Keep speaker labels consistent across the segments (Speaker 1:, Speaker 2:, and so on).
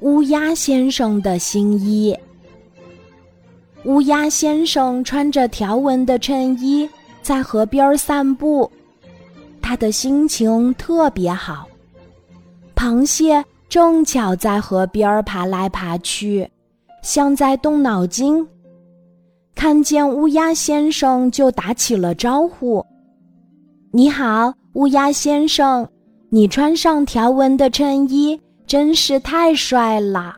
Speaker 1: 乌鸦先生的新衣。乌鸦先生穿着条纹的衬衣，在河边散步，他的心情特别好。螃蟹正巧在河边爬来爬去，像在动脑筋。看见乌鸦先生，就打起了招呼：“你好，乌鸦先生，你穿上条纹的衬衣，真是太帅了。”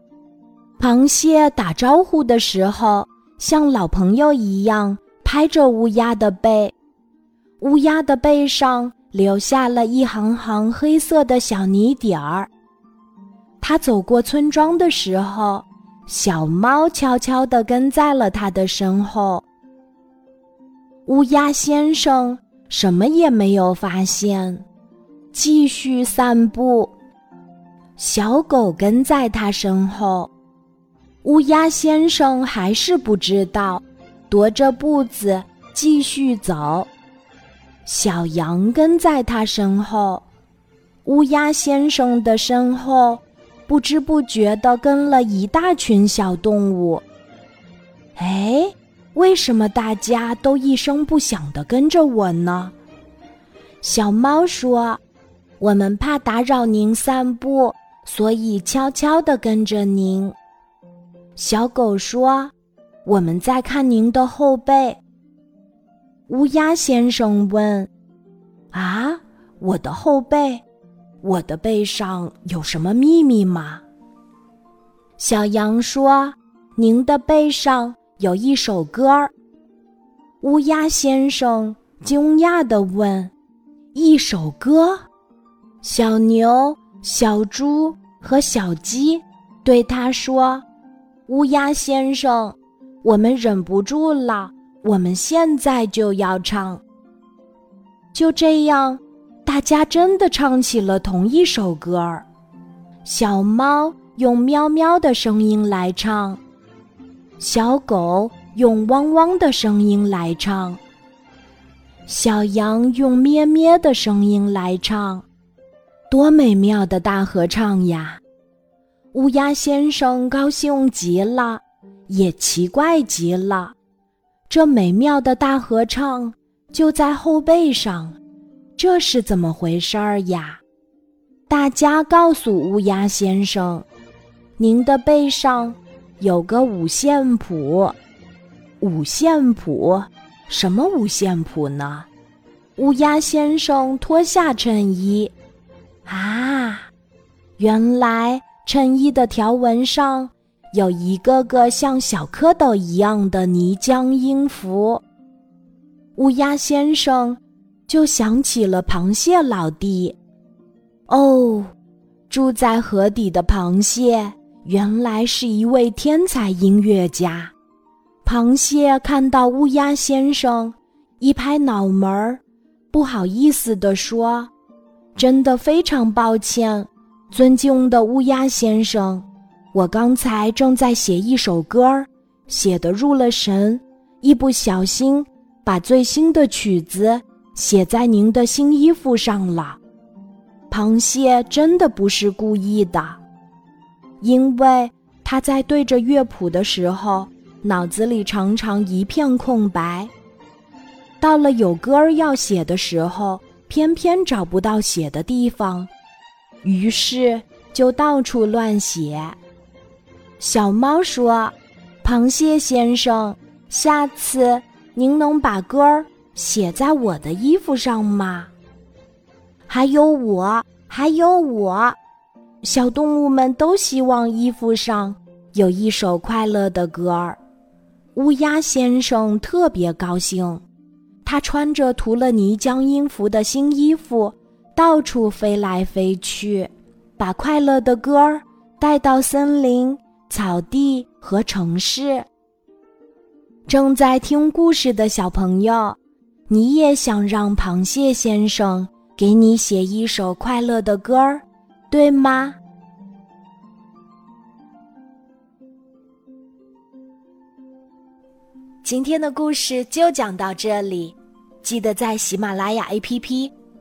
Speaker 1: 螃蟹打招呼的时候，像老朋友一样拍着乌鸦的背，乌鸦的背上留下了一行行黑色的小泥点儿。他走过村庄的时候。小猫悄悄地跟在了他的身后。乌鸦先生什么也没有发现，继续散步。小狗跟在他身后，乌鸦先生还是不知道，踱着步子继续走。小羊跟在他身后，乌鸦先生的身后。不知不觉地跟了一大群小动物。哎，为什么大家都一声不响地跟着我呢？小猫说：“我们怕打扰您散步，所以悄悄地跟着您。”小狗说：“我们在看您的后背。”乌鸦先生问：“啊，我的后背？”我的背上有什么秘密吗？小羊说：“您的背上有一首歌。”乌鸦先生惊讶地问：“一首歌？”小牛、小猪和小鸡对他说：“乌鸦先生，我们忍不住了，我们现在就要唱。”就这样。大家真的唱起了同一首歌儿，小猫用喵喵的声音来唱，小狗用汪汪的声音来唱，小羊用咩咩的声音来唱，多美妙的大合唱呀！乌鸦先生高兴极了，也奇怪极了，这美妙的大合唱就在后背上。这是怎么回事儿呀？大家告诉乌鸦先生：“您的背上有个五线谱。”五线谱？什么五线谱呢？乌鸦先生脱下衬衣，原来衬衣的条纹上有一个个像小蝌蚪一样的泥浆音符。乌鸦先生。就想起了螃蟹老弟，哦，住在河底的螃蟹原来是一位天才音乐家。螃蟹看到乌鸦先生，一拍脑门儿，不好意思地说：“真的非常抱歉，尊敬的乌鸦先生，我刚才正在写一首歌儿，写得入了神，一不小心把最新的曲子。”写在您的新衣服上了，螃蟹真的不是故意的，因为他在对着乐谱的时候，脑子里常常一片空白。到了有歌儿要写的时候，偏偏找不到写的地方，于是就到处乱写。小猫说：“螃蟹先生，下次您能把歌儿。”写在我的衣服上吗？还有我，还有我，小动物们都希望衣服上有一首快乐的歌儿。乌鸦先生特别高兴，他穿着涂了泥浆音符的新衣服，到处飞来飞去，把快乐的歌儿带到森林、草地和城市。正在听故事的小朋友。你也想让螃蟹先生给你写一首快乐的歌儿，对吗？今天的故事就讲到这里，记得在喜马拉雅 APP